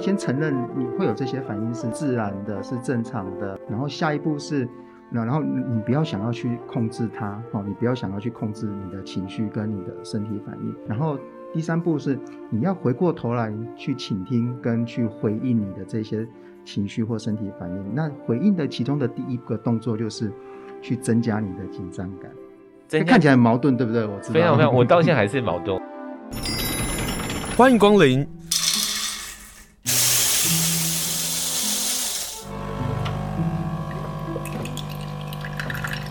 要先承认你会有这些反应是自然的，是正常的。然后下一步是，那然后你不要想要去控制它，哦，你不要想要去控制你的情绪跟你的身体反应。然后第三步是，你要回过头来去倾听跟去回应你的这些情绪或身体反应。那回应的其中的第一个动作就是去增加你的紧张感。这看起来很矛盾，对不对？我知道。非常非常，我到现在还是矛盾。欢迎光临。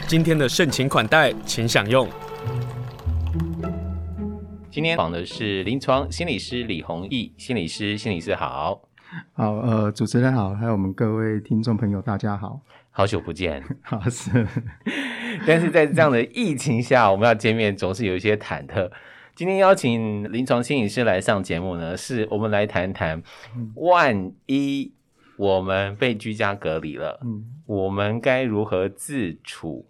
今天的盛情款待，请享用。今天访的是临床心理师李弘毅心理师，心理师好。好，呃，主持人好，还有我们各位听众朋友，大家好，好久不见。好是，但是在这样的疫情下，我们要见面总是有一些忐忑。今天邀请临床心理师来上节目呢，是我们来谈谈，万一我们被居家隔离了，嗯，我们该如何自处？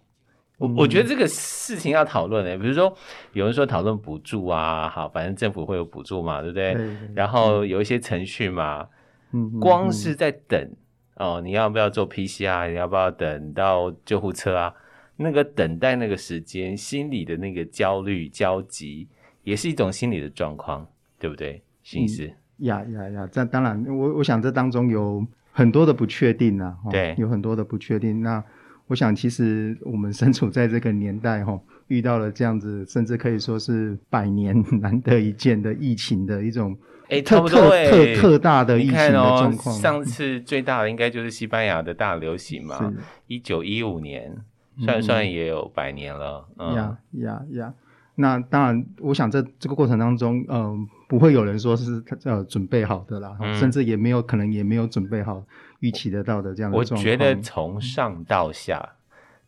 我我觉得这个事情要讨论的，比如说有人说讨论补助啊，好，反正政府会有补助嘛，对不对？然后有一些程序嘛，嗯，光是在等哦，你要不要做 PCR？你要不要等到救护车啊？那个等待那个时间，心里的那个焦虑、焦急，也是一种心理的状况，对不对？心理师？呀呀呀！这当然，我我想这当中有很多的不确定啊，对，有很多的不确定。那我想，其实我们身处在这个年代，哈，遇到了这样子，甚至可以说是百年 难得一见的疫情的一种，哎，特特特特大的疫情的状况。上次最大的应该就是西班牙的大流行嘛，一九一五年，算算也有百年了。呀呀呀！那当然，我想在这个过程当中，嗯，不会有人说是呃准备好的啦，甚至也没有可能也没有准备好。预期得到的这样我觉得从上到下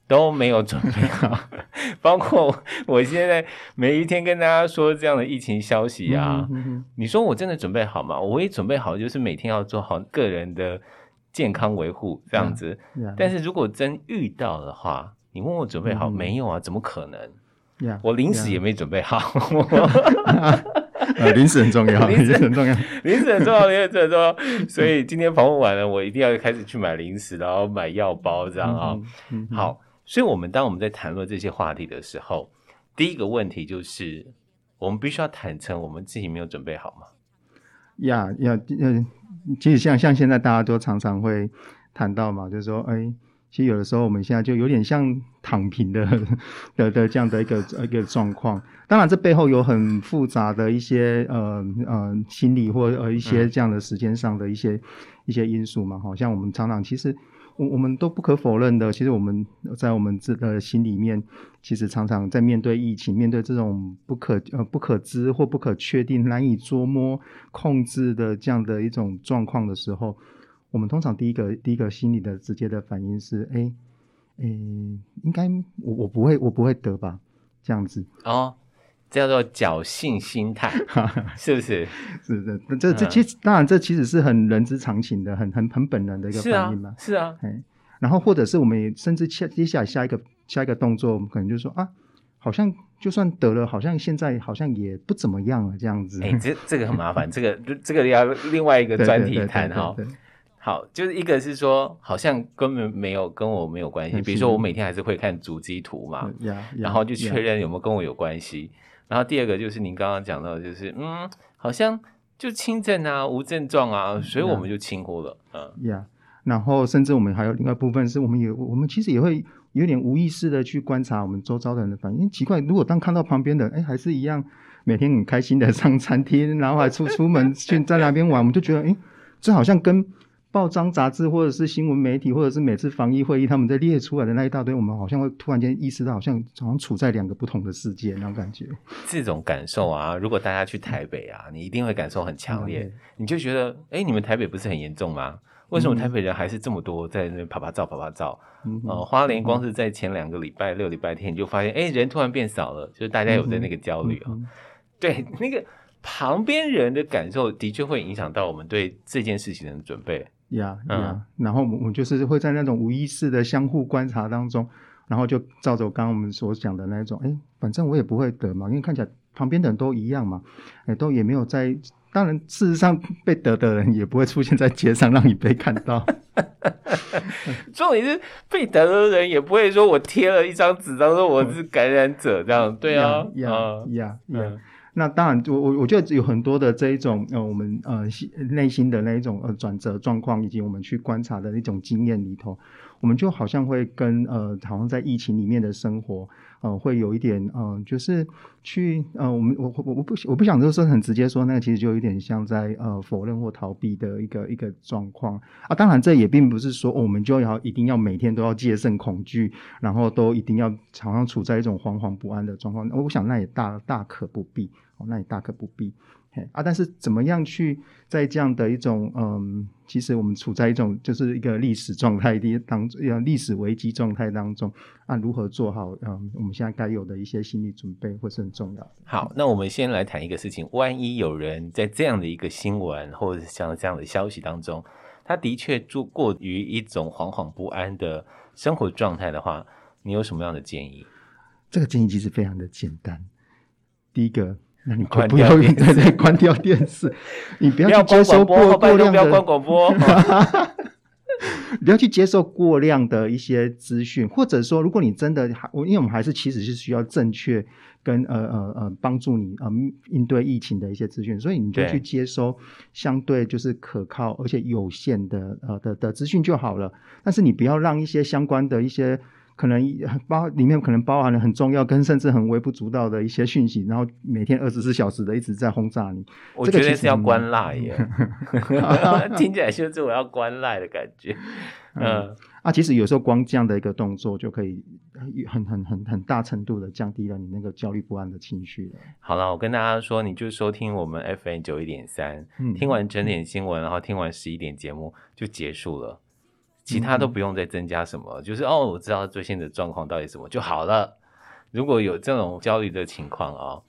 都没有准备好，包括我现在每一天跟大家说这样的疫情消息啊，你说我真的准备好吗？我唯一准备好就是每天要做好个人的健康维护这样子。但是如果真遇到的话，你问我准备好、嗯、没有啊？怎么可能我临时也没准备好。零食很重要，零食很重要，零食很重要，零食很重要。所以今天访问完了，我一定要开始去买零食，然后买药包，这样啊、嗯。好，所以我们当我们在谈论这些话题的时候，第一个问题就是，我们必须要坦诚，我们自己没有准备好吗？呀呀，嗯，其实像像现在大家都常常会谈到嘛，就是说，哎。其实有的时候，我们现在就有点像躺平的 的的这样的一个一个状况。当然，这背后有很复杂的一些呃呃心理或呃一些这样的时间上的一些、一些因素嘛。好像我们常常其实我我们都不可否认的，其实我们在我们这的心里面，其实常常在面对疫情、面对这种不可呃不可知或不可确定、难以捉摸、控制的这样的一种状况的时候。我们通常第一个第一个心理的直接的反应是，哎，哎，应该我我不会我不会得吧？这样子哦，叫做侥幸心态，是不是？是的，这这其实、嗯、当然这其实是很人之常情的，很很很本能的一个反应嘛。是啊，哎、啊，然后或者是我们也甚至接接下来下一个下一个动作，我们可能就说啊，好像就算得了，好像现在好像也不怎么样了，这样子。哎，这这个很麻烦，这个这个要另外一个专题谈哈。好，就是一个是说，好像根本没有跟我没有关系。比如说，我每天还是会看足迹图嘛，然后就确认有没有跟我有关系。然后第二个就是您刚刚讲到，就是嗯，好像就轻症啊，无症状啊，所以我们就轻忽了。嗯，呀，然后甚至我们还有另外一部分是我们也我们其实也会有点无意识的去观察我们周遭的人的反应。奇怪，如果当看到旁边的，哎，还是一样每天很开心的上餐厅，然后还出出门去在那边玩，我们就觉得，哎，这好像跟报章杂志，或者是新闻媒体，或者是每次防疫会议，他们在列出来的那一大堆，我们好像会突然间意识到，好像好像处在两个不同的世界那种感觉。这种感受啊，如果大家去台北啊，你一定会感受很强烈。你就觉得，哎，你们台北不是很严重吗？为什么台北人还是这么多在那拍拍照、拍拍照？嗯，呃，花莲光是在前两个礼拜六、礼拜天，你就发现，哎，人突然变少了，就是大家有在那个焦虑啊、哦。对，那个旁边人的感受的确会影响到我们对这件事情的准备。呀呀，然后我们就是会在那种无意识的相互观察当中，然后就照着刚刚我们所讲的那种，哎，反正我也不会得嘛，因为看起来旁边的人都一样嘛，哎，都也没有在当然，事实上被得的人也不会出现在街上让你被看到。重点是被得的人也不会说我贴了一张纸，当说我是感染者这样。对啊，呀呀呀。那当然，我我我觉得有很多的这一种呃，我们呃内心的那一种呃转折状况，以及我们去观察的那种经验里头，我们就好像会跟呃，好像在疫情里面的生活。呃，会有一点，呃，就是去，呃，我们我我我不我不想就是很直接说，那个其实就有点像在呃否认或逃避的一个一个状况啊。当然，这也并不是说、我们就要一定要每天都要戒慎恐惧，然后都一定要常常处在一种惶惶不安的状况。我想那也大大可不必，哦，那也大可不必。啊，但是怎么样去在这样的一种嗯，其实我们处在一种就是一个历史状态的当中，历史危机状态当中啊，如何做好嗯，我们现在该有的一些心理准备，或是重要的。好，那我们先来谈一个事情，万一有人在这样的一个新闻或者像这样的消息当中，他的确住过于一种惶惶不安的生活状态的话，你有什么样的建议？这个建议其实非常的简单，第一个。那你关不要 对对关掉电视，你不要去接收过过量的，不要关广播，不要 不要去接受过量的一些资讯，或者说，如果你真的还，因为我们还是其实是需要正确跟呃呃呃帮助你呃应对疫情的一些资讯，所以你就去接收相对就是可靠而且有限的呃的的资讯就好了。但是你不要让一些相关的一些。可能包里面可能包含了很重要跟甚至很微不足道的一些讯息，然后每天二十四小时的一直在轰炸你。我觉得是要关赖耶，听起来就是我要关赖的感觉。嗯，嗯啊，其实有时候光这样的一个动作就可以很很很很大程度的降低了你那个焦虑不安的情绪了。好了，我跟大家说，你就收听我们 FM 九一点三，听完整点新闻，然后听完十一点节目就结束了。其他都不用再增加什么，嗯、就是哦，我知道最新的状况到底什么就好了。如果有这种焦虑的情况啊、哦，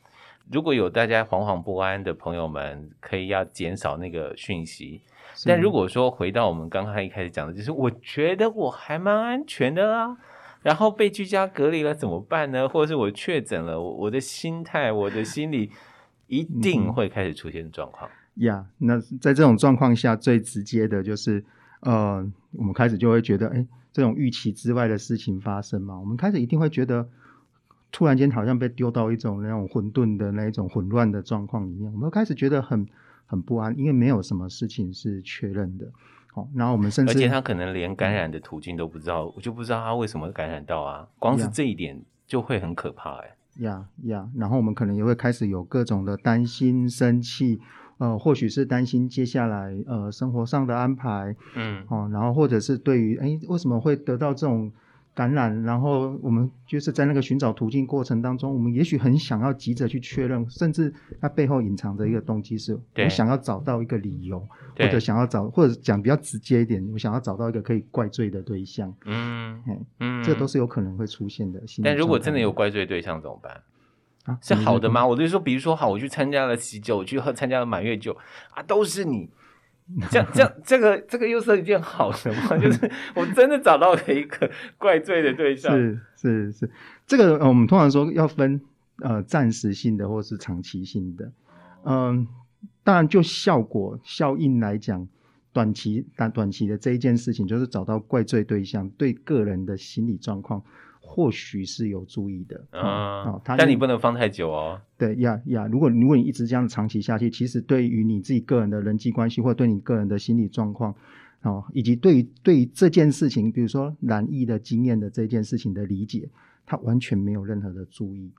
如果有大家惶惶不安的朋友们，可以要减少那个讯息。但如果说回到我们刚刚一开始讲的，就是我觉得我还蛮安全的啦，然后被居家隔离了怎么办呢？或者是我确诊了，我的心态、我的心理一定会开始出现状况。呀、嗯，yeah, 那在这种状况下，最直接的就是。呃，我们开始就会觉得，哎，这种预期之外的事情发生嘛，我们开始一定会觉得，突然间好像被丢到一种那种混沌的那一种混乱的状况里面，我们会开始觉得很很不安，因为没有什么事情是确认的。好，然后我们甚至而且他可能连感染的途径都不知道，我就不知道他为什么感染到啊，光是这一点就会很可怕哎。呀呀，然后我们可能也会开始有各种的担心、生气。呃，或许是担心接下来呃生活上的安排，嗯，哦，然后或者是对于哎为什么会得到这种感染，然后我们就是在那个寻找途径过程当中，我们也许很想要急着去确认，甚至它背后隐藏着一个动机是，我想要找到一个理由，或者想要找，或者讲比较直接一点，我想要找到一个可以怪罪的对象，嗯嗯，这都是有可能会出现的。但如果真的有怪罪对象怎么办？啊，是好的吗？嗯、我就说，比如说，好，我去参加了喜酒，我去喝参加了满月酒，啊，都是你，这样这样，这个这个又是一件好的吗？就是我真的找到了一个怪罪的对象。是是是，这个、呃、我们通常说要分呃暂时性的或是长期性的。嗯、呃，当然就效果效应来讲，短期短短期的这一件事情，就是找到怪罪对象，对个人的心理状况。或许是有注意的啊，嗯、但你不能放太久哦。对呀呀，如果如果你一直这样长期下去，其实对于你自己个人的人际关系，或对你个人的心理状况，哦，以及对于对于这件事情，比如说染疫的经验的这件事情的理解，他完全没有任何的注意。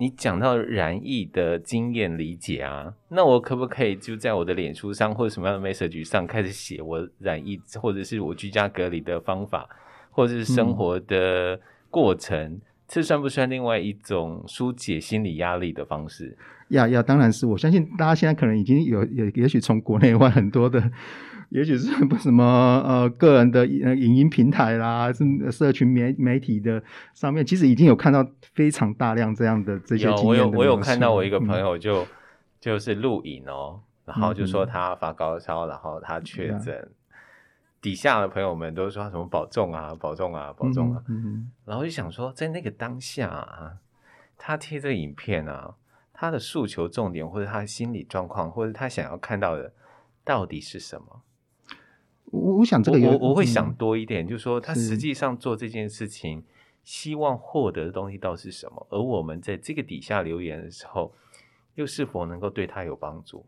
你讲到染疫的经验理解啊，那我可不可以就在我的脸书上或者什么样的 message 上开始写我染疫或者是我居家隔离的方法？或者是生活的过程，嗯、这算不算另外一种疏解心理压力的方式？呀呀，当然是。我相信大家现在可能已经有，也也许从国内外很多的，也许是不什么呃个人的呃影音平台啦，是社群媒媒体的上面，其实已经有看到非常大量这样的这些经验。有，我有我有看到我一个朋友就、嗯、就是录影哦，然后就说他发高烧，嗯、然后他确诊。嗯底下的朋友们都说他什么保重啊，保重啊，保重啊。嗯嗯、然后就想说，在那个当下啊，他贴这个影片啊，他的诉求重点，或者他的心理状况，或者他想要看到的到底是什么？我我想这个我我会想多一点，嗯、就是说他实际上做这件事情，希望获得的东西到底是什么？而我们在这个底下留言的时候，又是否能够对他有帮助？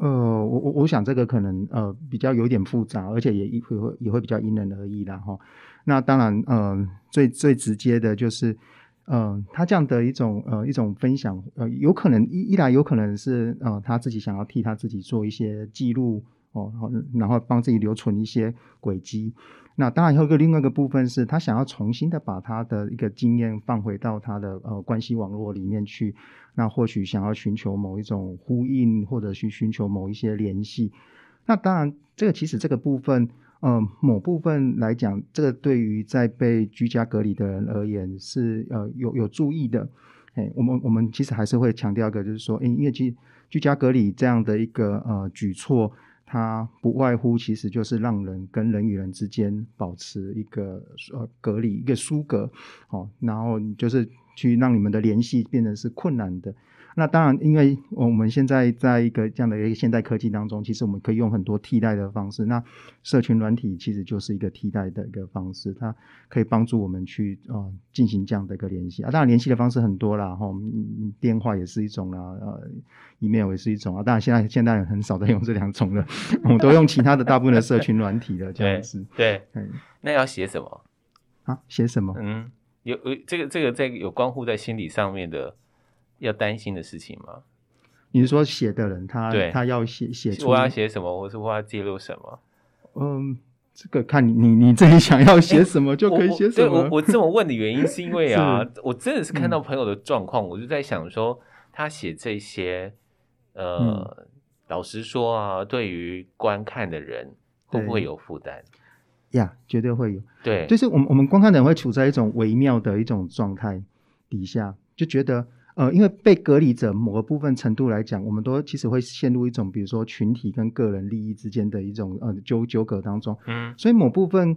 呃，我我我想这个可能呃比较有点复杂，而且也也会也会比较因人而异啦哈。那当然，呃，最最直接的就是，呃，他这样的一种呃一种分享，呃，有可能一一来有可能是呃他自己想要替他自己做一些记录。哦，然后帮自己留存一些轨迹。那当然，还有个另外一个部分是他想要重新的把他的一个经验放回到他的呃关系网络里面去。那或许想要寻求某一种呼应，或者去寻求某一些联系。那当然，这个其实这个部分，呃，某部分来讲，这个对于在被居家隔离的人而言是呃有有注意的。哎，我们我们其实还是会强调一个，就是说，因为居居家隔离这样的一个呃举措。它不外乎其实就是让人跟人与人之间保持一个呃隔离，一个疏隔，哦，然后就是去让你们的联系变成是困难的。那当然，因为我们现在在一个这样的一个现代科技当中，其实我们可以用很多替代的方式。那社群软体其实就是一个替代的一个方式，它可以帮助我们去呃进行这样的一个联系啊。当然，联系的方式很多啦，哈、哦，电话也是一种啦，呃，email 也是一种啊。当然，现在现代人很少在用这两种了，我们都用其他的大部分的社群软体的这样子。对，那要写什么啊？写什么？嗯，有有这个这个在有关乎在心理上面的。要担心的事情吗？你是说写的人他对他要写写出我要写什么，或是我要记录什么？嗯，这个看你你你自己想要写什么就可以写什么。我我，我这么问的原因是因为啊，我真的是看到朋友的状况，嗯、我就在想说，他写这些，呃，嗯、老实说啊，对于观看的人会不会有负担？呀，yeah, 绝对会有。对，就是我们我们观看的人会处在一种微妙的一种状态底下，就觉得。呃，因为被隔离者某个部分程度来讲，我们都其实会陷入一种，比如说群体跟个人利益之间的一种呃纠纠葛当中。嗯，所以某部分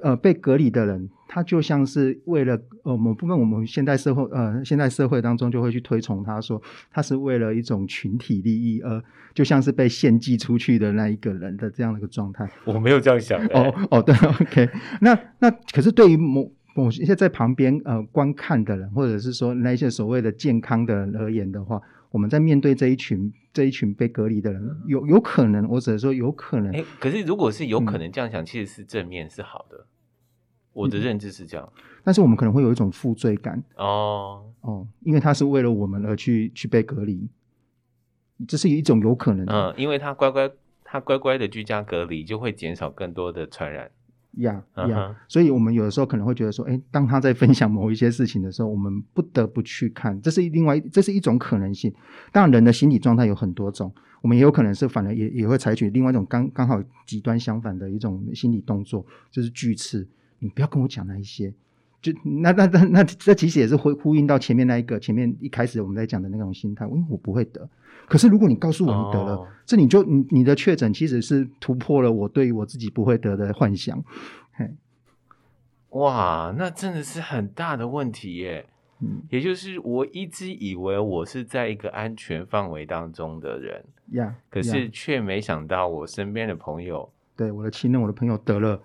呃被隔离的人，他就像是为了呃某部分我们现代社会呃现代社会当中就会去推崇他说他是为了一种群体利益，而就像是被献祭出去的那一个人的这样的一个状态。我没有这样想。哦哦，对，OK，那那可是对于某。我现在在旁边呃观看的人，或者是说那些所谓的健康的人而言的话，我们在面对这一群这一群被隔离的人，有有可能，我只能说有可能。哎，可是如果是有可能这样想，嗯、其实是正面是好的。我的认知是这样，但是我们可能会有一种负罪感哦哦，因为他是为了我们而去去被隔离，这是一种有可能。嗯，因为他乖乖他乖乖的居家隔离，就会减少更多的传染。呀呀，所以我们有的时候可能会觉得说，哎，当他在分享某一些事情的时候，我们不得不去看，这是另外这是一种可能性。当然，人的心理状态有很多种，我们也有可能是反而也也会采取另外一种刚刚好极端相反的一种心理动作，就是拒斥。你不要跟我讲那一些。就那那那那这其实也是会呼应到前面那一个前面一开始我们在讲的那种心态，因为我不会得。可是如果你告诉我你得了，哦、这你就你你的确诊其实是突破了我对于我自己不会得的幻想。嘿，哇，那真的是很大的问题耶。嗯，也就是我一直以为我是在一个安全范围当中的人呀，可是却没想到我身边的朋友，对我的亲人、我的朋友得了。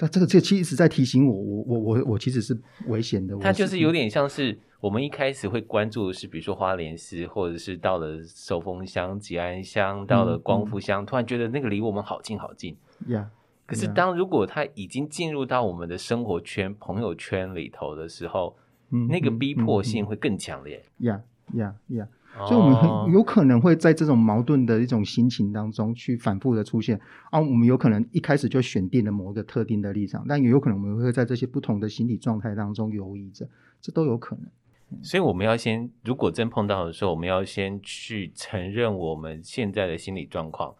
但这个这个其实一直在提醒我，我我我我其实是危险的。它就是有点像是我们一开始会关注的是，比如说花莲市，或者是到了寿丰乡、吉安乡，到了光复乡，嗯嗯、突然觉得那个离我们好近好近。呀。可是当如果他已经进入到我们的生活圈、朋友圈里头的时候，嗯、那个逼迫性会更强烈。呀呀呀！所以，我们很有可能会在这种矛盾的一种心情当中去反复的出现啊。我们有可能一开始就选定了某一个特定的立场，但也有可能我们会在这些不同的心理状态当中游移着，这都有可能。所以，我们要先，如果真碰到的时候，我们要先去承认我们现在的心理状况，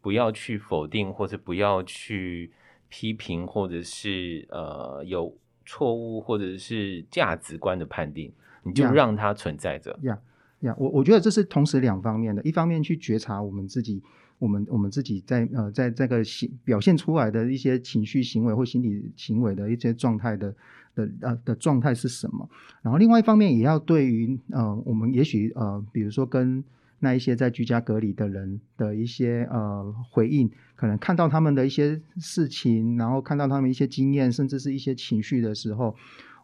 不要去否定，或者不要去批评，或者是呃有错误或者是价值观的判定，你就让它存在着。Yeah. Yeah. 呀，我我觉得这是同时两方面的，一方面去觉察我们自己，我们我们自己在呃在这个行表现出来的一些情绪行为或心理行为的一些状态的的呃的状态是什么。然后另外一方面也要对于呃我们也许呃比如说跟那一些在居家隔离的人的一些呃回应，可能看到他们的一些事情，然后看到他们一些经验，甚至是一些情绪的时候，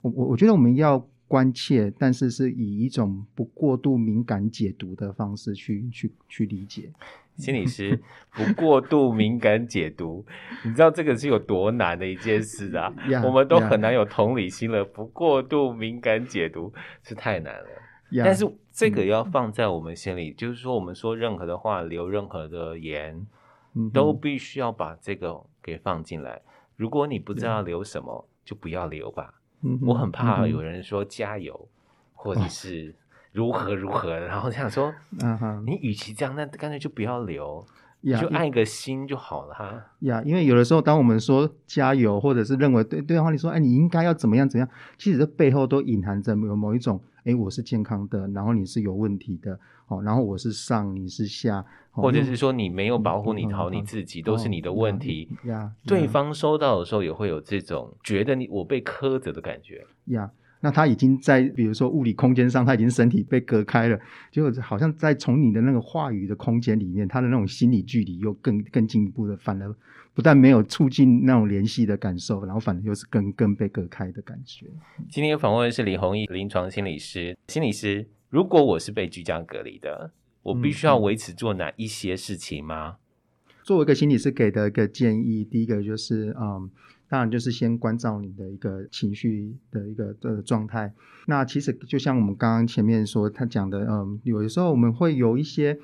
我我我觉得我们要关切，但是是以一种不过度敏感解读的方式去去去理解。心理师不过度敏感解读，你知道这个是有多难的一件事啊？Yeah, 我们都很难有同理心了.不过度敏感解读是太难了。Yeah, 但是这个要放在我们心里，嗯、就是说，我们说任何的话，留任何的言，嗯、都必须要把这个给放进来。如果你不知道留什么.就不要留吧。嗯、我很怕有人说加油，嗯、或者是如何如何，然后想说，嗯、你与其这样，那干脆就不要留。Yeah, 就按一个心就好了哈。呀，yeah, 因为有的时候，当我们说加油，或者是认为对对方你说，哎，你应该要怎么样怎么样，其实这背后都隐含着有某一种，哎，我是健康的，然后你是有问题的，哦，然后我是上，你是下，哦、或者是说你没有保护你好你自己，都是你的问题。呀，对方收到的时候也会有这种觉得你我被苛责的感觉。呀。那他已经在，比如说物理空间上，他已经身体被隔开了，就好像在从你的那个话语的空间里面，他的那种心理距离又更更进一步的，反而不但没有促进那种联系的感受，然后反而又是更更被隔开的感觉。今天访问的是李弘毅临床心理师，心理师，如果我是被居家隔离的，我必须要维持做哪一些事情吗？嗯、作为一个心理师给的一个建议，第一个就是嗯。当然，就是先关照你的一个情绪的一个的状态。那其实就像我们刚刚前面说他讲的，嗯，有的时候我们会有一些，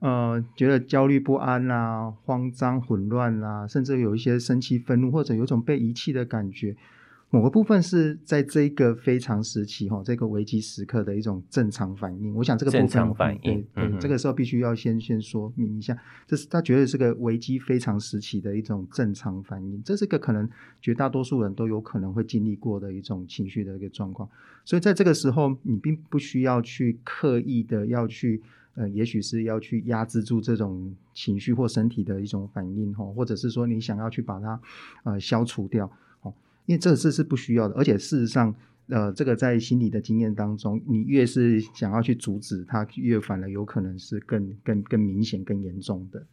呃，觉得焦虑不安啦、慌张、混乱啦，甚至有一些生气、愤怒，或者有一种被遗弃的感觉。某个部分是在这个非常时期哈，这个危机时刻的一种正常反应。我想这个部分正常反应，对对，嗯、这个时候必须要先先说明一下，这是他觉得是个危机非常时期的一种正常反应。这是个可能绝大多数人都有可能会经历过的一种情绪的一个状况。所以在这个时候，你并不需要去刻意的要去呃，也许是要去压制住这种情绪或身体的一种反应哈，或者是说你想要去把它呃消除掉。因为这这是不需要的，而且事实上，呃，这个在心理的经验当中，你越是想要去阻止它，越反而有可能是更、更、更明显、更严重的。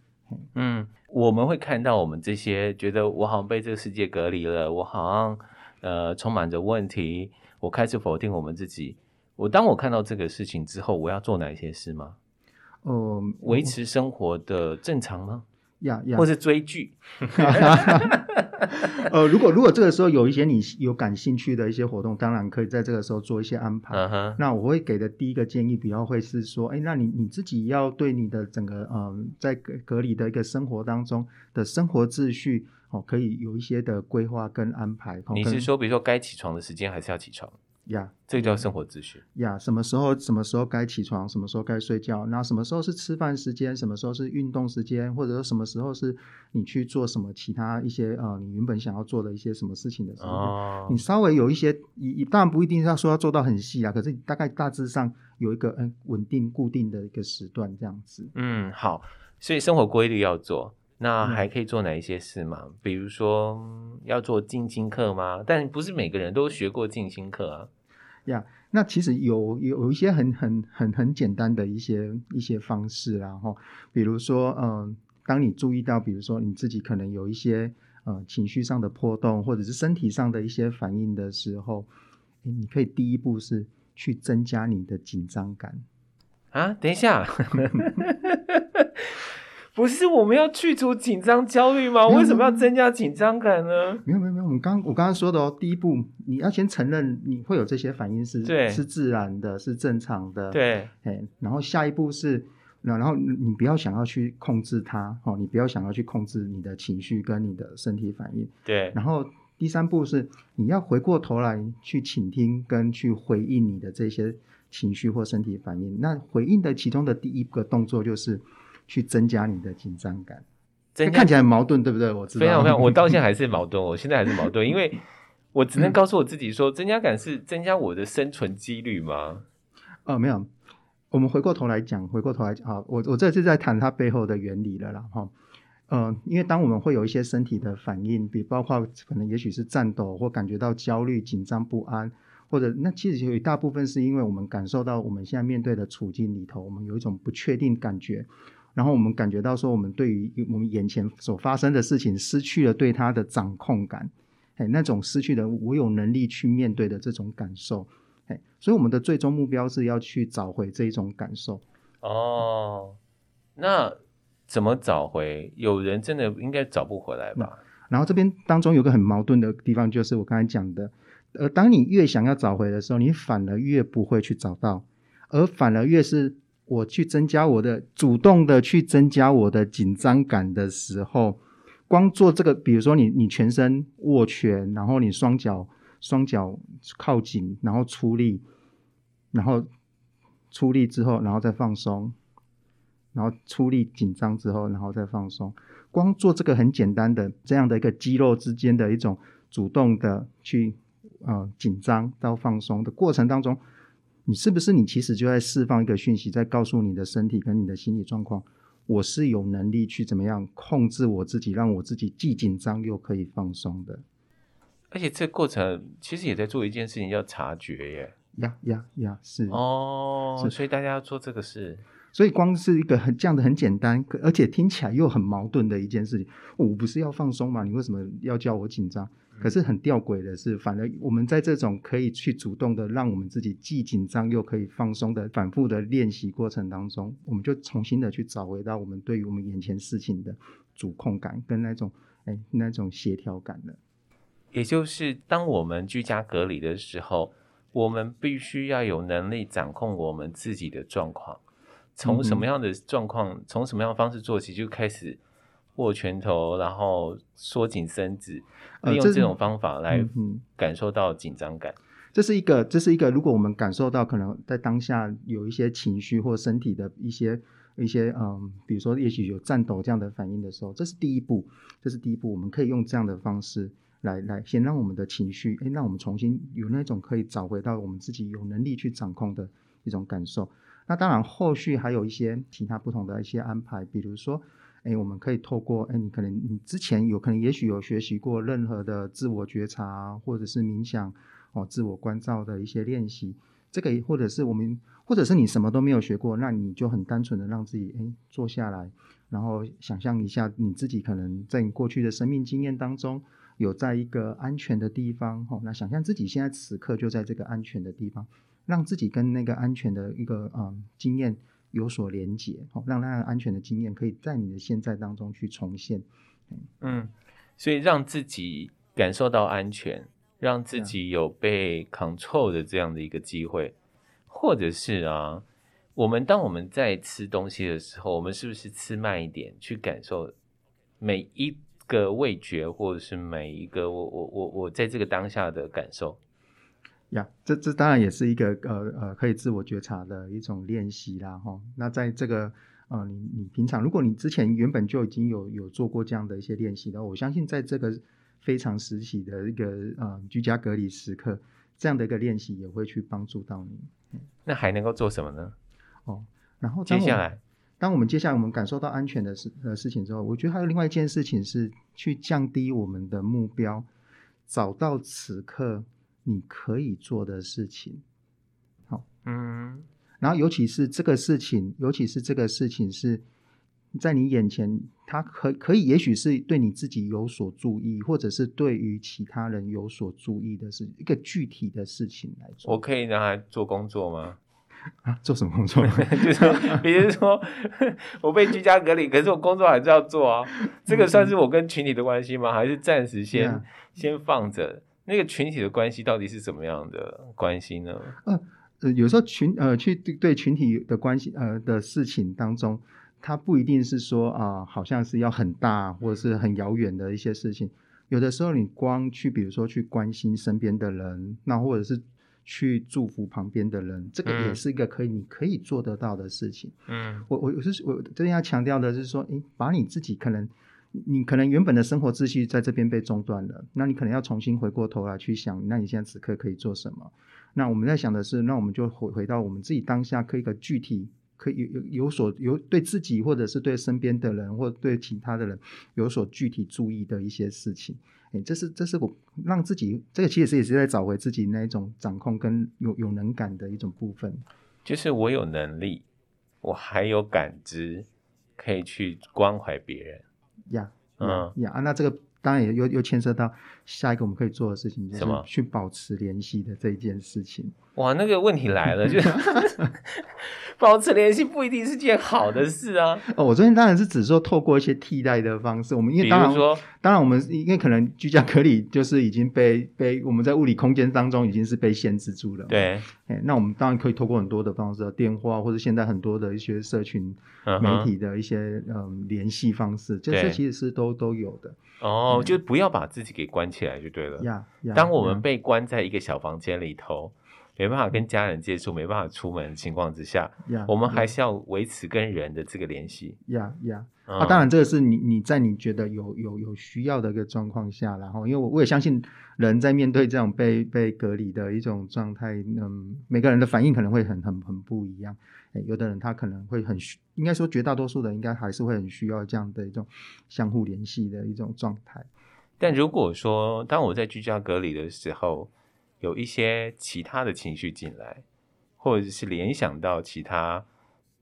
嗯，我们会看到我们这些觉得我好像被这个世界隔离了，我好像呃充满着问题，我开始否定我们自己。我当我看到这个事情之后，我要做哪些事吗？呃，维持生活的正常吗？呀呀，或是追剧。呃，如果如果这个时候有一些你有感兴趣的一些活动，当然可以在这个时候做一些安排。Uh -huh. 那我会给的第一个建议比较会是说，哎，那你你自己要对你的整个呃在隔隔离的一个生活当中的生活秩序哦，可以有一些的规划跟安排。你是说，比如说该起床的时间还是要起床？呀、yeah，这个叫生活秩序。呀、yeah，什么时候什么时候该起床，什么时候该睡觉，然后什么时候是吃饭时间，什么时候是运动时间，或者说什么时候是你去做什么其他一些呃你原本想要做的一些什么事情的时候，哦、你稍微有一些，一当然不一定要说要做到很细啊，可是你大概大致上有一个嗯稳定固定的一个时段这样子。嗯，好，所以生活规律要做，那还可以做哪一些事吗？嗯、比如说要做静心课吗？但不是每个人都学过静心课啊。呀、yeah，那其实有有一些很很很很简单的一些一些方式啦，哈，比如说，嗯、呃，当你注意到，比如说你自己可能有一些呃情绪上的波动，或者是身体上的一些反应的时候，你可以第一步是去增加你的紧张感啊，等一下。不是我们要去除紧张焦虑吗？为什么要增加紧张感呢？没有没有没有，我们刚我刚刚说的哦，第一步你要先承认你会有这些反应是是自然的，是正常的。对，哎，然后下一步是，然后你不要想要去控制它，哦，你不要想要去控制你的情绪跟你的身体反应。对，然后第三步是你要回过头来去倾听跟去回应你的这些情绪或身体反应。那回应的其中的第一个动作就是。去增加你的紧张感，这看起来很矛盾，对不对？我知道，非常非常，我到现在还是矛盾，我现在还是矛盾，因为 我只能告诉我自己说，增加感是增加我的生存几率吗？哦，没有，我们回过头来讲，回过头来讲，好，我我这次在谈它背后的原理了啦，哈。呃，因为当我们会有一些身体的反应，比包括可能也许是颤抖或感觉到焦虑、紧张、不安，或者那其实有一大部分是因为我们感受到我们现在面对的处境里头，我们有一种不确定感觉，然后我们感觉到说我们对于我们眼前所发生的事情失去了对它的掌控感，哎，那种失去的我有能力去面对的这种感受，哎，所以我们的最终目标是要去找回这一种感受。哦，那。怎么找回？有人真的应该找不回来吧？然后这边当中有个很矛盾的地方，就是我刚才讲的，呃，当你越想要找回的时候，你反而越不会去找到，而反而越是我去增加我的主动的去增加我的紧张感的时候，光做这个，比如说你你全身握拳，然后你双脚双脚靠紧，然后出力，然后出力之后，然后再放松。然后出力紧张之后，然后再放松。光做这个很简单的这样的一个肌肉之间的一种主动的去呃紧张到放松的过程当中，你是不是你其实就在释放一个讯息，在告诉你的身体跟你的心理状况，我是有能力去怎么样控制我自己，让我自己既紧张又可以放松的。而且这过程其实也在做一件事情，叫察觉耶。呀呀呀，是哦，是所以大家要做这个事。所以光是一个很这样的很简单，而且听起来又很矛盾的一件事情。我不是要放松吗？你为什么要叫我紧张？可是很吊诡的是，反而我们在这种可以去主动的让我们自己既紧张又可以放松的反复的练习过程当中，我们就重新的去找回到我们对于我们眼前事情的主控感跟那种哎那种协调感了。也就是当我们居家隔离的时候，我们必须要有能力掌控我们自己的状况。从什么样的状况，从、嗯、什么样的方式做起，就开始握拳头，然后缩紧身子，利用这种方法来感受到紧张感。嗯、这是一个，这是一个。如果我们感受到可能在当下有一些情绪或身体的一些一些嗯，比如说也许有颤抖这样的反应的时候，这是第一步，这是第一步。我们可以用这样的方式来来，先让我们的情绪，哎，让我们重新有那种可以找回到我们自己有能力去掌控的一种感受。那当然，后续还有一些其他不同的一些安排，比如说，哎，我们可以透过，哎，你可能你之前有可能也许有学习过任何的自我觉察，或者是冥想，哦，自我关照的一些练习，这个或者是我们，或者是你什么都没有学过，那你就很单纯的让自己，哎，坐下来，然后想象一下你自己可能在你过去的生命经验当中，有在一个安全的地方，哦，那想象自己现在此刻就在这个安全的地方。让自己跟那个安全的一个嗯经验有所连结，好，让那个安全的经验可以在你的现在当中去重现。嗯，所以让自己感受到安全，让自己有被 control 的这样的一个机会，或者是啊，我们当我们在吃东西的时候，我们是不是吃慢一点，去感受每一个味觉，或者是每一个我我我我在这个当下的感受？呀，这这当然也是一个呃呃可以自我觉察的一种练习啦哈。那在这个呃你你平常如果你之前原本就已经有有做过这样的一些练习的，我相信在这个非常时期的一个呃居家隔离时刻，这样的一个练习也会去帮助到你。那还能够做什么呢？哦，然后接下来，当我们接下来我们感受到安全的事呃事情之后，我觉得还有另外一件事情是去降低我们的目标，找到此刻。你可以做的事情，好，嗯，然后尤其是这个事情，尤其是这个事情是在你眼前，它可可以，也许是对你自己有所注意，或者是对于其他人有所注意的是一个具体的事情来做。我可以让他做工作吗？啊，做什么工作？就是比如说，我被居家隔离，可是我工作还是要做啊。这个算是我跟群体的关系吗？还是暂时先、嗯、先放着？那个群体的关系到底是怎么样的关系呢？呃呃，有时候群呃去对对群体的关系呃的事情当中，它不一定是说啊、呃，好像是要很大或者是很遥远的一些事情。有的时候你光去，比如说去关心身边的人，那或者是去祝福旁边的人，这个也是一个可以、嗯、你可以做得到的事情。嗯，我我我是我真的要强调的是说，诶，把你自己可能。你可能原本的生活秩序在这边被中断了，那你可能要重新回过头来去想，那你现在此刻可以做什么？那我们在想的是，那我们就回回到我们自己当下，可以一个具体可以有有有所有对自己或者是对身边的人或对其他的人有所具体注意的一些事情。哎，这是这是我让自己这个其实也是在找回自己那一种掌控跟有有能感的一种部分。就是我有能力，我还有感知，可以去关怀别人。呀，嗯呀，那这个。当然也又又牵涉到下一个我们可以做的事情，就是去保持联系的这一件事情。哇，那个问题来了，就是 保持联系不一定是件好的事啊。哦，我昨天当然是只说透过一些替代的方式，我们因为当然说，当然我们因为可能居家隔离就是已经被被我们在物理空间当中已经是被限制住了。对，哎，那我们当然可以透过很多的方式，电话或者现在很多的一些社群媒体的一些嗯、呃、联系方式，这些其实是都都有的。哦，嗯、就不要把自己给关起来就对了。Yeah, yeah, 当我们被关在一个小房间里头.没办法跟家人接触，没办法出门的情况之下，yeah, 我们还是要维持跟人的这个联系。呀呀，啊，当然这个是你你在你觉得有有有需要的一个状况下，然后因为我我也相信人在面对这种被被隔离的一种状态，嗯，每个人的反应可能会很很很不一样。有的人他可能会很需，应该说绝大多数人应该还是会很需要这样的一种相互联系的一种状态。但如果说当我在居家隔离的时候，有一些其他的情绪进来，或者是联想到其他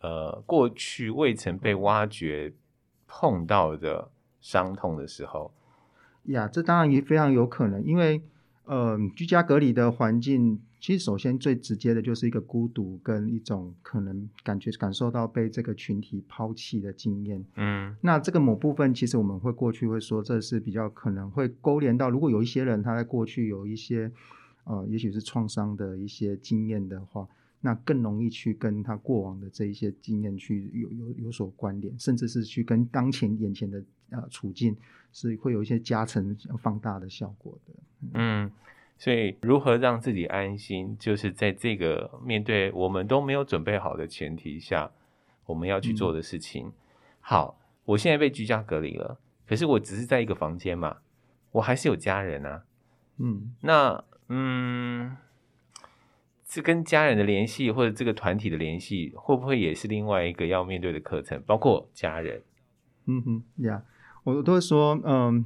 呃过去未曾被挖掘碰到的伤痛的时候，呀，这当然也非常有可能，因为呃居家隔离的环境。其实，首先最直接的就是一个孤独跟一种可能感觉感受到被这个群体抛弃的经验。嗯，那这个某部分，其实我们会过去会说，这是比较可能会勾连到，如果有一些人他在过去有一些呃，也许是创伤的一些经验的话，那更容易去跟他过往的这一些经验去有有有所关联，甚至是去跟当前眼前的呃处境是会有一些加成放大的效果的。嗯。嗯所以，如何让自己安心，就是在这个面对我们都没有准备好的前提下，我们要去做的事情。嗯、好，我现在被居家隔离了，可是我只是在一个房间嘛，我还是有家人啊。嗯，那嗯，这跟家人的联系或者这个团体的联系，会不会也是另外一个要面对的课程？包括家人。嗯哼，呀，我都会说，嗯。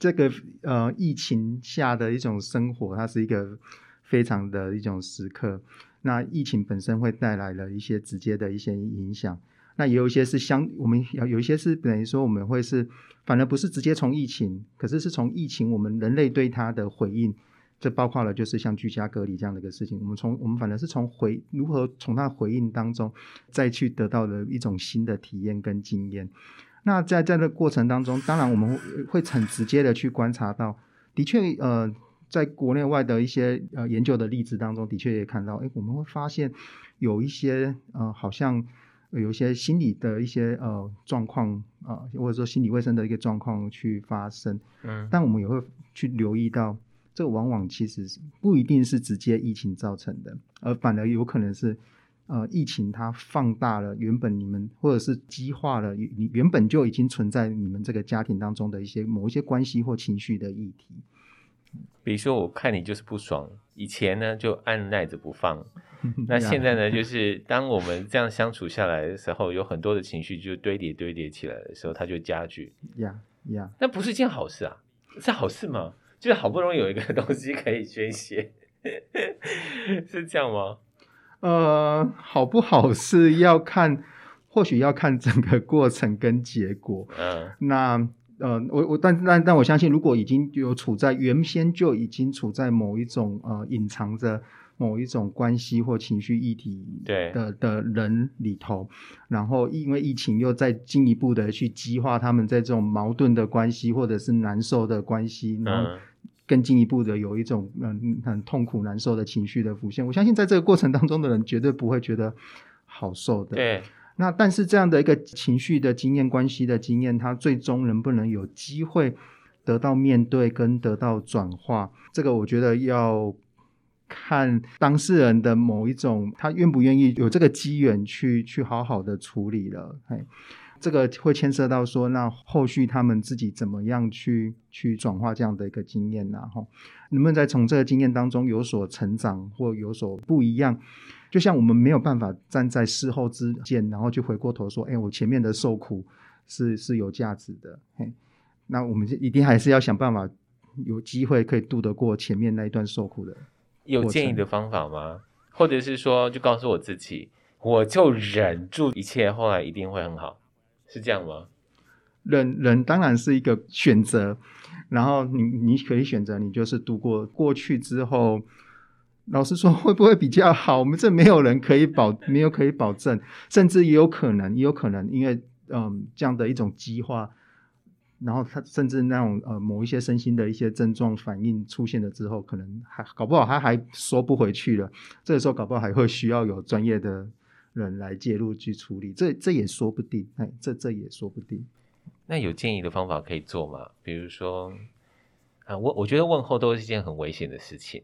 这个呃，疫情下的一种生活，它是一个非常的一种时刻。那疫情本身会带来了一些直接的一些影响，那也有一些是相，我们有有一些是等于说我们会是，反而不是直接从疫情，可是是从疫情我们人类对它的回应，这包括了就是像居家隔离这样的一个事情，我们从我们反而是从回如何从它的回应当中再去得到的一种新的体验跟经验。那在在这个过程当中，当然我们会很直接的去观察到，的确，呃，在国内外的一些呃研究的例子当中，的确也看到，哎，我们会发现有一些呃，好像有一些心理的一些呃状况啊、呃，或者说心理卫生的一个状况去发生。嗯，但我们也会去留意到，这往往其实不一定是直接疫情造成的，而反而有可能是。呃，疫情它放大了原本你们或者是激化了你原本就已经存在你们这个家庭当中的一些某一些关系或情绪的议题。比如说，我看你就是不爽，以前呢就按耐着不放，那现在呢，就是当我们这样相处下来的时候，有很多的情绪就堆叠堆叠起来的时候，它就加剧。呀呀，那不是一件好事啊，是好事吗？就是好不容易有一个 东西可以宣泄，是这样吗？呃，好不好是要看，或许要看整个过程跟结果。嗯，那呃，我我但但但我相信，如果已经有处在原先就已经处在某一种呃隐藏着某一种关系或情绪议题的对的人里头，然后因为疫情又再进一步的去激化他们在这种矛盾的关系或者是难受的关系，然后。更进一步的有一种嗯很痛苦难受的情绪的浮现，我相信在这个过程当中的人绝对不会觉得好受的。对，那但是这样的一个情绪的经验、关系的经验，它最终能不能有机会得到面对跟得到转化，这个我觉得要看当事人的某一种他愿不愿意有这个机缘去去好好的处理了。嘿。这个会牵涉到说，那后续他们自己怎么样去去转化这样的一个经验，然后能不能在从这个经验当中有所成长或有所不一样？就像我们没有办法站在事后之见，然后就回过头说，哎，我前面的受苦是是有价值的，嘿，那我们一定还是要想办法有机会可以度得过前面那一段受苦的。有建议的方法吗？或者是说，就告诉我自己，我就忍住一切，后来一定会很好。是这样吗？忍忍当然是一个选择，然后你你可以选择，你就是度过过去之后，老实说会不会比较好？我们这没有人可以保，没有可以保证，甚至也有可能，也有可能因为嗯这样的一种激化，然后他甚至那种呃某一些身心的一些症状反应出现了之后，可能还搞不好他还缩不回去了，这个时候搞不好还会需要有专业的。人来介入去处理，这这也说不定，哎，这这也说不定。那有建议的方法可以做吗？比如说，啊，我我觉得问候都是一件很危险的事情，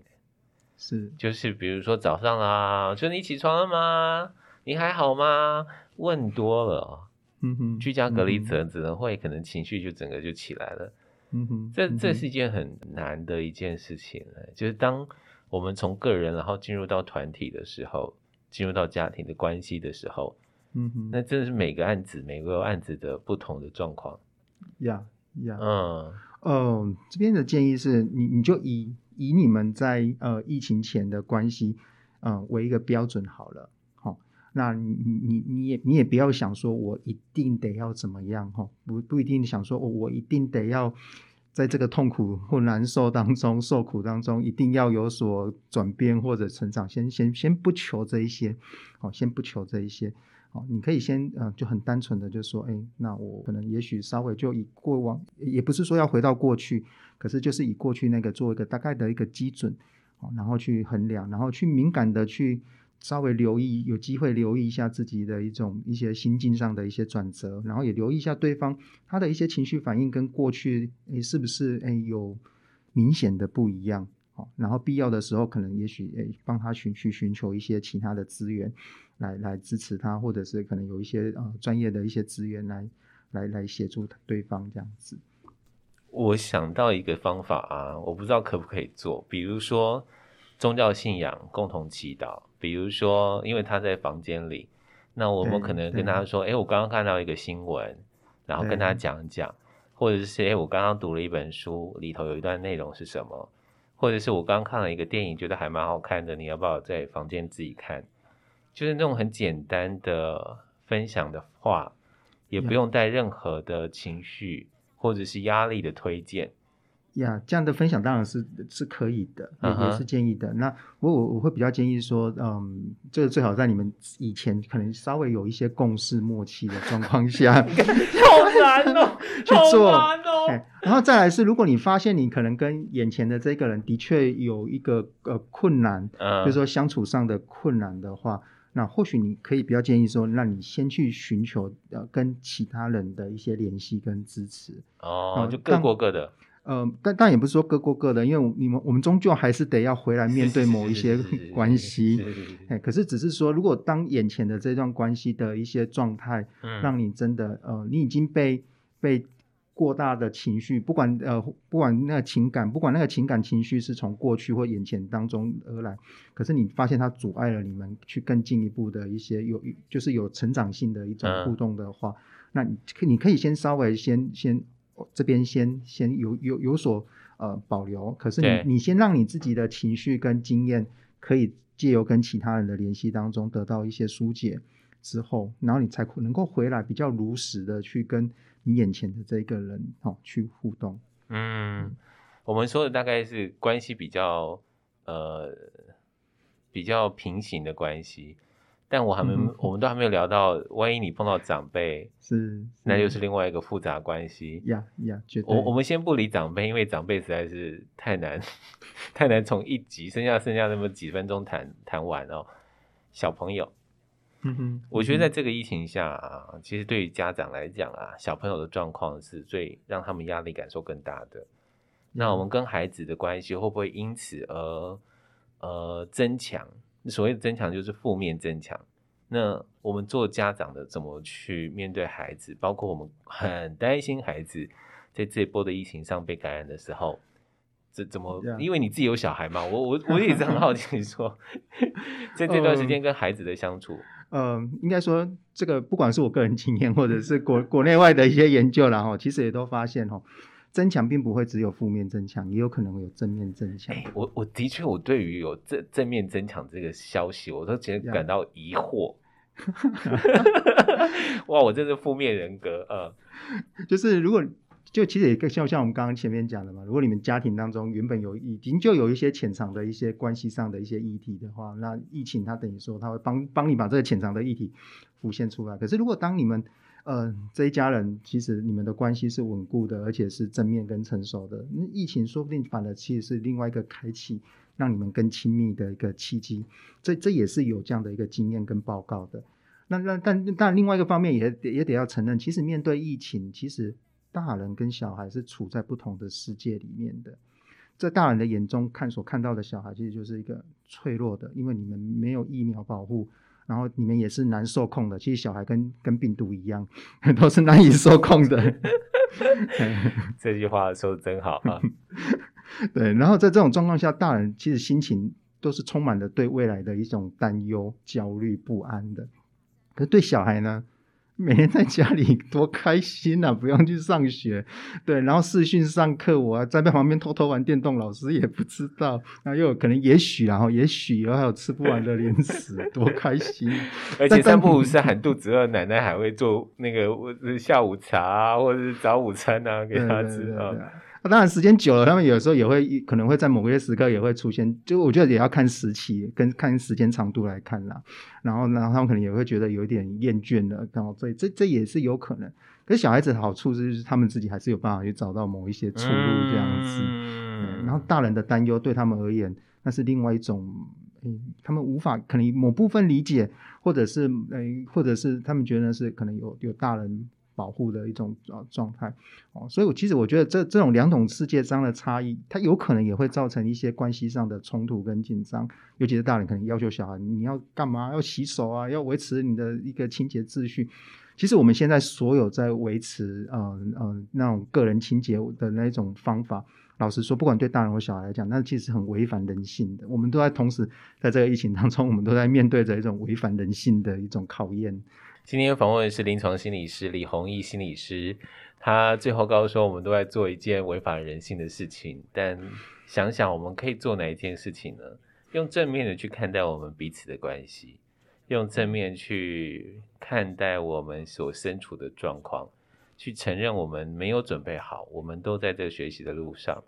是，就是比如说早上啊，就你起床了吗？你还好吗？问多了，嗯哼，居家隔离者只能会可能情绪就整个就起来了，嗯哼，这这是一件很难的一件事情，就是当我们从个人然后进入到团体的时候。进入到家庭的关系的时候，嗯哼，那真的是每个案子每个案子的不同的状况，呀呀，嗯，哦，这边的建议是你你就以以你们在呃疫情前的关系，嗯、呃，为一个标准好了，那你你你也你也不要想说我一定得要怎么样哈、不不一定想说我我一定得要。在这个痛苦或难受当中、受苦当中，一定要有所转变或者成长。先先先不求这一些，好，先不求这一些，好，你可以先呃，就很单纯的就说，哎，那我可能也许稍微就以过往，也不是说要回到过去，可是就是以过去那个做一个大概的一个基准，好，然后去衡量，然后去敏感的去。稍微留意，有机会留意一下自己的一种一些心境上的一些转折，然后也留意一下对方他的一些情绪反应跟过去诶是不是诶有明显的不一样，好，然后必要的时候可能也许诶帮他寻去寻求一些其他的资源来来支持他，或者是可能有一些呃专业的一些资源来来来协助对方这样子。我想到一个方法啊，我不知道可不可以做，比如说宗教信仰共同祈祷。比如说，因为他在房间里，那我们可能跟他说：“哎，我刚刚看到一个新闻，然后跟他讲讲，或者是哎，我刚刚读了一本书，里头有一段内容是什么，或者是我刚刚看了一个电影，觉得还蛮好看的，你要不要在房间自己看？就是那种很简单的分享的话，也不用带任何的情绪或者是压力的推荐。”呀，这样的分享当然是是可以的，也、uh huh. 也是建议的。那我我我会比较建议说，嗯，这个最好在你们以前可能稍微有一些共识默契的状况下，好难哦，去做。然后再来是，如果你发现你可能跟眼前的这个人的确有一个呃困难，嗯、uh，huh. 就是说相处上的困难的话，那或许你可以比较建议说，那你先去寻求呃跟其他人的一些联系跟支持。哦、uh，huh. 就各过各的。呃，但但也不是说各过各的，因为你们我们终究还是得要回来面对某一些关系。哎，可是只是说，如果当眼前的这段关系的一些状态，嗯，让你真的呃，你已经被被过大的情绪，不管呃不管那个情感，不管那个情感情绪是从过去或眼前当中而来，可是你发现它阻碍了你们去更进一步的一些有就是有成长性的一种互动的话，那你你可以先稍微先先。这边先先有有有所呃保留，可是你你先让你自己的情绪跟经验可以借由跟其他人的联系当中得到一些疏解之后，然后你才能够回来比较如实的去跟你眼前的这个人哦去互动。嗯，我们说的大概是关系比较呃比较平行的关系。但我还没，嗯、我们都还没有聊到，万一你碰到长辈，是，是那又是另外一个复杂关系。呀呀，我我们先不理长辈，因为长辈实在是太难，太难从一集剩下剩下那么几分钟谈谈完哦。小朋友，嗯哼，我觉得在这个疫情下啊，其实对于家长来讲啊，小朋友的状况是最让他们压力感受更大的。那我们跟孩子的关系会不会因此而呃增强？所谓的增强就是负面增强，那我们做家长的怎么去面对孩子？包括我们很担心孩子在这一波的疫情上被感染的时候，这怎么因为你自己有小孩嘛，我我 我也是很好奇说，在这段时间跟孩子的相处，嗯、应该说这个不管是我个人经验，或者是国国内外的一些研究啦，哈，其实也都发现哈。增强并不会只有负面增强，也有可能会有正面增强。欸、我我的确，我对于有正正面增强这个消息，我都觉得感到疑惑。哇，我真是负面人格。啊，就是如果就其实也像像我们刚刚前面讲的嘛，如果你们家庭当中原本有已经就有一些潜藏的一些关系上的一些议题的话，那疫情它等于说它会帮帮你把这个潜藏的议题浮现出来。可是如果当你们呃，这一家人其实你们的关系是稳固的，而且是正面跟成熟的。那疫情说不定反而其实是另外一个开启，让你们更亲密的一个契机。这这也是有这样的一个经验跟报告的。那那但但另外一个方面也也得要承认，其实面对疫情，其实大人跟小孩是处在不同的世界里面的。在大人的眼中看所看到的小孩，其实就是一个脆弱的，因为你们没有疫苗保护。然后你们也是难受控的，其实小孩跟跟病毒一样，都是难以受控的。这句话说的真好啊！对，然后在这种状况下，大人其实心情都是充满了对未来的一种担忧、焦虑、不安的。可是对小孩呢？每天在家里 多开心啊！不用去上学，对，然后视讯上课，我在旁边偷偷玩电动，老师也不知道。然后又有可能，也许然后也许以后还有吃不完的零食，多开心！而且三不五时喊肚子饿，奶奶还会做那个下午茶啊，或者是早午餐啊给他吃啊。那当然，时间久了，他们有时候也会可能会在某些时刻也会出现，就我觉得也要看时期跟看时间长度来看啦。然后，然后他们可能也会觉得有一点厌倦了，然后所以这这也是有可能。可是小孩子的好处是，他们自己还是有办法去找到某一些出路这样子。嗯。然后大人的担忧对他们而言，那是另外一种，嗯，他们无法可能某部分理解，或者是嗯，或者是他们觉得是可能有有大人。保护的一种呃状态哦，所以我其实我觉得这这种两种世界上的差异，它有可能也会造成一些关系上的冲突跟紧张，尤其是大人可能要求小孩你要干嘛，要洗手啊，要维持你的一个清洁秩序。其实我们现在所有在维持呃呃那种个人清洁的那种方法，老实说，不管对大人或小孩来讲，那其实很违反人性的。我们都在同时在这个疫情当中，我们都在面对着一种违反人性的一种考验。今天访问的是临床心理师李弘毅心理师，他最后告诉说，我们都在做一件违反人性的事情，但想想我们可以做哪一件事情呢？用正面的去看待我们彼此的关系，用正面去看待我们所身处的状况，去承认我们没有准备好，我们都在这学习的路上，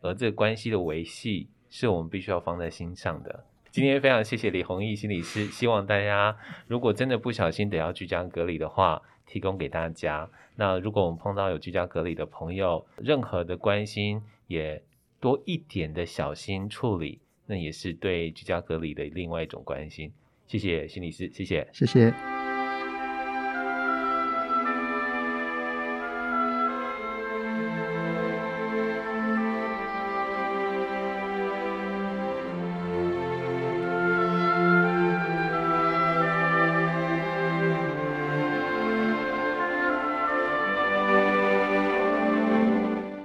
而这个关系的维系是我们必须要放在心上的。今天非常谢谢李弘毅心理师，希望大家如果真的不小心得要居家隔离的话，提供给大家。那如果我们碰到有居家隔离的朋友，任何的关心也多一点的小心处理，那也是对居家隔离的另外一种关心。谢谢心理师，谢谢，谢谢。